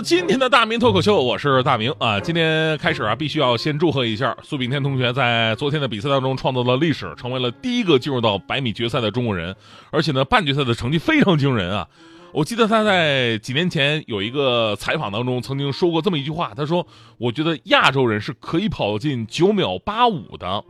今天的大明脱口秀，我是大明啊。今天开始啊，必须要先祝贺一下苏炳添同学在昨天的比赛当中创造了历史，成为了第一个进入到百米决赛的中国人，而且呢，半决赛的成绩非常惊人啊。我记得他在几年前有一个采访当中曾经说过这么一句话，他说：“我觉得亚洲人是可以跑进九秒八五的，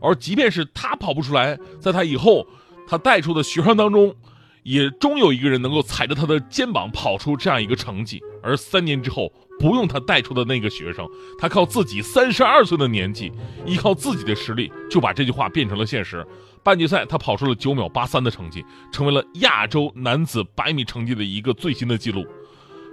而即便是他跑不出来，在他以后他带出的学生当中。”也终有一个人能够踩着他的肩膀跑出这样一个成绩，而三年之后，不用他带出的那个学生，他靠自己三十二岁的年纪，依靠自己的实力，就把这句话变成了现实。半决赛他跑出了九秒八三的成绩，成为了亚洲男子百米成绩的一个最新的记录。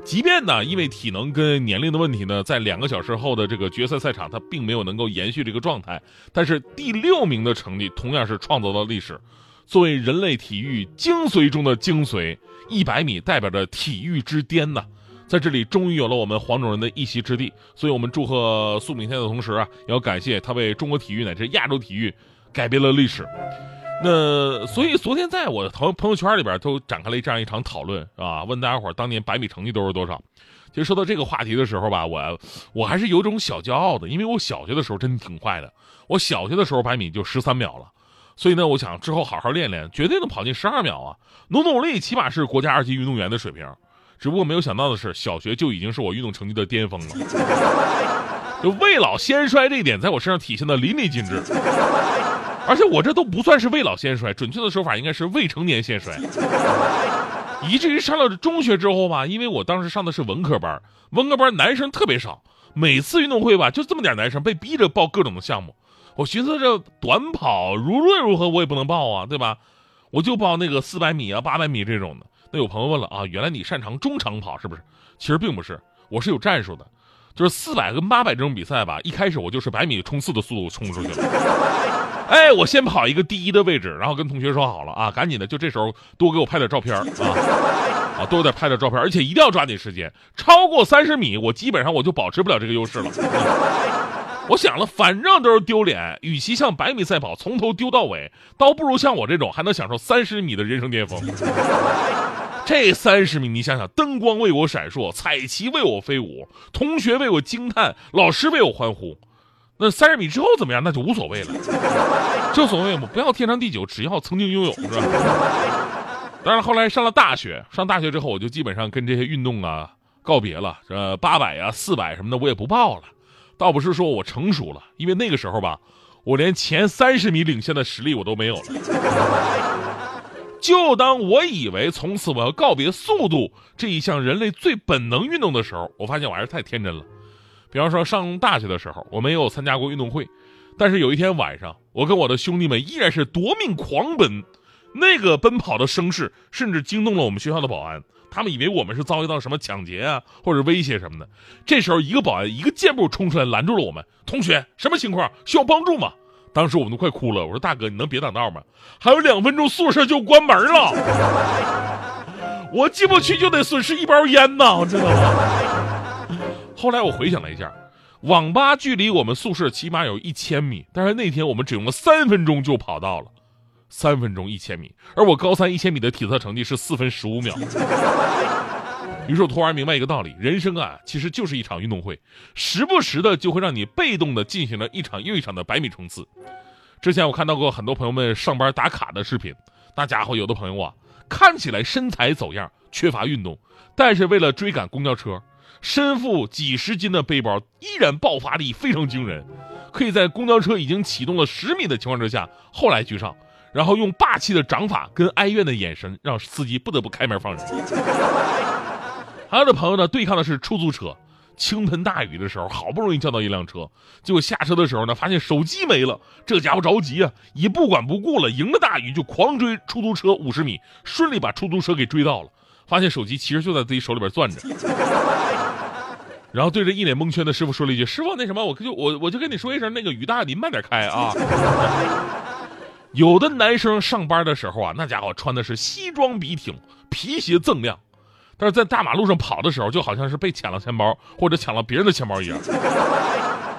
即便呢，因为体能跟年龄的问题呢，在两个小时后的这个决赛赛场，他并没有能够延续这个状态，但是第六名的成绩同样是创造了历史。作为人类体育精髓中的精髓，一百米代表着体育之巅呐，在这里终于有了我们黄种人的一席之地。所以，我们祝贺苏炳添的同时啊，也要感谢他为中国体育乃至亚洲体育改变了历史。那所以，昨天在我的朋朋友圈里边都展开了这样一场讨论啊，问大家伙当年百米成绩都是多少？其实说到这个话题的时候吧，我我还是有种小骄傲的，因为我小学的时候真的挺快的，我小学的时候百米就十三秒了。所以呢，我想之后好好练练，绝对能跑进十二秒啊！努努力，起码是国家二级运动员的水平。只不过没有想到的是，小学就已经是我运动成绩的巅峰了。就未老先衰这一点，在我身上体现的淋漓尽致。而且我这都不算是未老先衰，准确的说法应该是未成年先衰。以至于上了中学之后吧，因为我当时上的是文科班，文科班男生特别少，每次运动会吧就这么点男生，被逼着报各种的项目。我寻思这短跑如论如何我也不能报啊，对吧？我就报那个四百米啊、八百米这种的。那有朋友问了啊，原来你擅长中长跑是不是？其实并不是，我是有战术的。就是四百跟八百这种比赛吧，一开始我就是百米冲刺的速度冲出去了。哎，我先跑一个第一的位置，然后跟同学说好了啊，赶紧的，就这时候多给我拍点照片啊啊，多点拍点照片，而且一定要抓紧时间，超过三十米，我基本上我就保持不了这个优势了。我想了，反正都是丢脸，与其像百米赛跑从头丢到尾，倒不如像我这种还能享受三十米的人生巅峰。这三十米，你想想，灯光为我闪烁，彩旗为我飞舞，同学为我惊叹，老师为我欢呼。那三十米之后怎么样？那就无所谓了。正所谓嘛，不要天长地久，只要曾经拥有，是吧？当然，后来上了大学，上大学之后，我就基本上跟这些运动啊告别了。呃，八百呀、四百什么的，我也不报了。倒不是说我成熟了，因为那个时候吧，我连前三十米领先的实力我都没有了。就当我以为从此我要告别速度这一项人类最本能运动的时候，我发现我还是太天真了。比方说上大学的时候，我没有参加过运动会，但是有一天晚上，我跟我的兄弟们依然是夺命狂奔，那个奔跑的声势甚至惊动了我们学校的保安。他们以为我们是遭遇到什么抢劫啊，或者威胁什么的。这时候，一个保安一个箭步冲出来，拦住了我们。同学，什么情况？需要帮助吗？当时我们都快哭了。我说：“大哥，你能别挡道吗？还有两分钟，宿舍就关门了。我进不去就得损失一包烟呐，知道吗？”后来我回想了一下，网吧距离我们宿舍起码有一千米，但是那天我们只用了三分钟就跑到了。三分钟一千米，而我高三一千米的体测成绩是四分十五秒。于是我突然明白一个道理：人生啊，其实就是一场运动会，时不时的就会让你被动的进行了一场又一场的百米冲刺。之前我看到过很多朋友们上班打卡的视频，那家伙有的朋友啊，看起来身材走样，缺乏运动，但是为了追赶公交车，身负几十斤的背包，依然爆发力非常惊人，可以在公交车已经启动了十米的情况之下，后来居上。然后用霸气的掌法跟哀怨的眼神，让司机不得不开门放人。还有的朋友呢，对抗的是出租车，倾盆大雨的时候，好不容易叫到一辆车，结果下车的时候呢，发现手机没了，这家伙着急啊，也不管不顾了，迎着大雨就狂追出租车五十米，顺利把出租车给追到了，发现手机其实就在自己手里边攥着，然后对着一脸蒙圈的师傅说了一句：“师傅，那什么，我就我我就跟你说一声，那个雨大，您慢点开啊。”有的男生上班的时候啊，那家伙穿的是西装笔挺，皮鞋锃亮，但是在大马路上跑的时候，就好像是被抢了钱包或者抢了别人的钱包一样，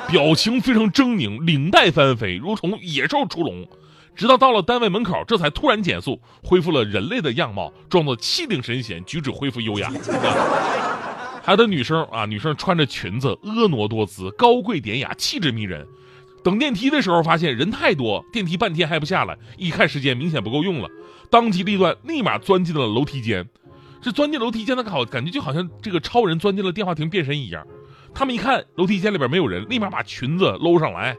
表情非常狰狞，领带翻飞，如同野兽出笼。直到到了单位门口，这才突然减速，恢复了人类的样貌，装作气定神闲，举止恢复优雅。还有的女生啊，女生穿着裙子，婀娜多姿，高贵典雅，气质迷人。等电梯的时候，发现人太多，电梯半天还不下来，一看时间，明显不够用了，当机立断，立马钻进了楼梯间。这钻进楼梯间，那好，感觉就好像这个超人钻进了电话亭变身一样。他们一看楼梯间里边没有人，立马把裙子搂上来。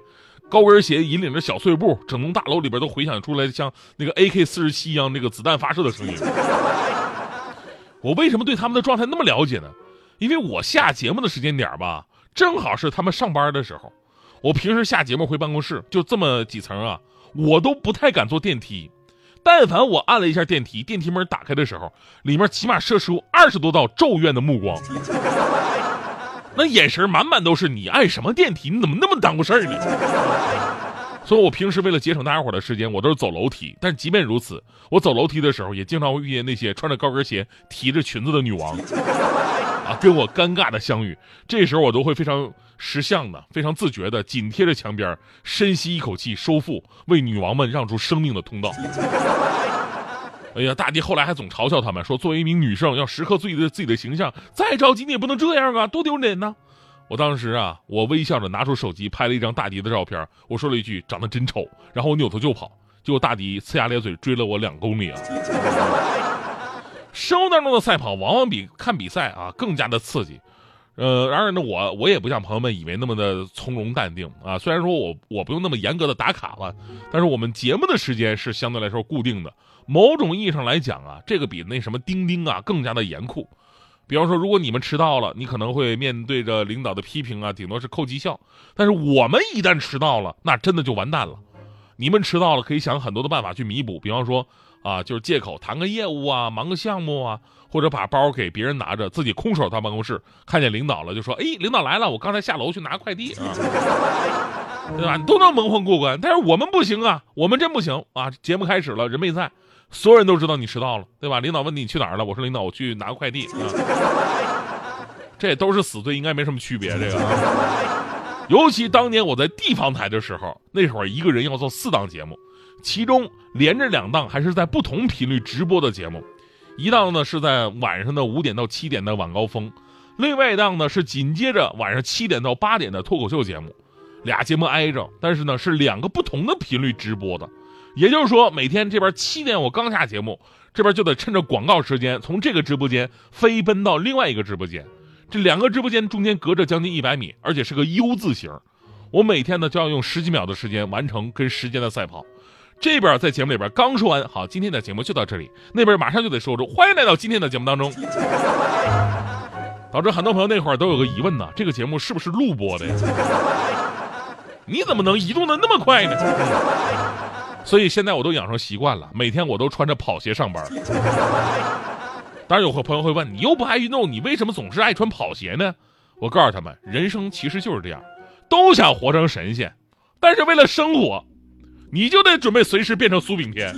高跟鞋引领着小碎步，整栋大楼里边都回响出来像那个 AK 四十七一样那个子弹发射的声音。我为什么对他们的状态那么了解呢？因为我下节目的时间点吧，正好是他们上班的时候。我平时下节目回办公室就这么几层啊，我都不太敢坐电梯。但凡我按了一下电梯，电梯门打开的时候，里面起码射出二十多道咒怨的目光。那眼神满满都是你按什么电梯？你怎么那么耽误事儿呢？所以，我平时为了节省大家伙的时间，我都是走楼梯。但即便如此，我走楼梯的时候，也经常会遇见那些穿着高跟鞋、提着裙子的女王，啊，跟我尴尬的相遇。这时候，我都会非常识相的、非常自觉的紧贴着墙边，深吸一口气，收腹，为女王们让出生命的通道。哎呀，大迪后来还总嘲笑他们，说作为一名女生要时刻注意着自己的形象，再着急你也不能这样啊，多丢脸呢！我当时啊，我微笑着拿出手机拍了一张大迪的照片，我说了一句长得真丑，然后我扭头就跑，结果大迪呲牙咧嘴追了我两公里啊！生活当中的赛跑往往比看比赛啊更加的刺激，呃，然而呢，我我也不像朋友们以为那么的从容淡定啊，虽然说我我不用那么严格的打卡了，但是我们节目的时间是相对来说固定的。某种意义上来讲啊，这个比那什么钉钉啊更加的严酷。比方说，如果你们迟到了，你可能会面对着领导的批评啊，顶多是扣绩效。但是我们一旦迟到了，那真的就完蛋了。你们迟到了，可以想很多的办法去弥补。比方说啊，就是借口谈个业务啊，忙个项目啊，或者把包给别人拿着，自己空手到办公室，看见领导了就说：“哎，领导来了，我刚才下楼去拿快递啊。”对吧？你都能蒙混过关，但是我们不行啊，我们真不行啊！节目开始了，人没在。所有人都知道你迟到了，对吧？领导问你去哪儿了？我说领导，我去拿快递啊。这都是死罪，应该没什么区别。这个，尤其当年我在地方台的时候，那会儿一个人要做四档节目，其中连着两档还是在不同频率直播的节目，一档呢是在晚上的五点到七点的晚高峰，另外一档呢是紧接着晚上七点到八点的脱口秀节目，俩节目挨着，但是呢是两个不同的频率直播的。也就是说，每天这边七点我刚下节目，这边就得趁着广告时间从这个直播间飞奔到另外一个直播间，这两个直播间中间隔着将近一百米，而且是个 U 字形。我每天呢就要用十几秒的时间完成跟时间的赛跑。这边在节目里边刚说完，好，今天的节目就到这里，那边马上就得说出欢迎来到今天的节目当中，导致很多朋友那会儿都有个疑问呢，这个节目是不是录播的呀？你怎么能移动的那么快呢？所以现在我都养成习惯了，每天我都穿着跑鞋上班。当然有个朋友会问，你又不爱运动，你为什么总是爱穿跑鞋呢？我告诉他们，人生其实就是这样，都想活成神仙，但是为了生活，你就得准备随时变成苏炳添。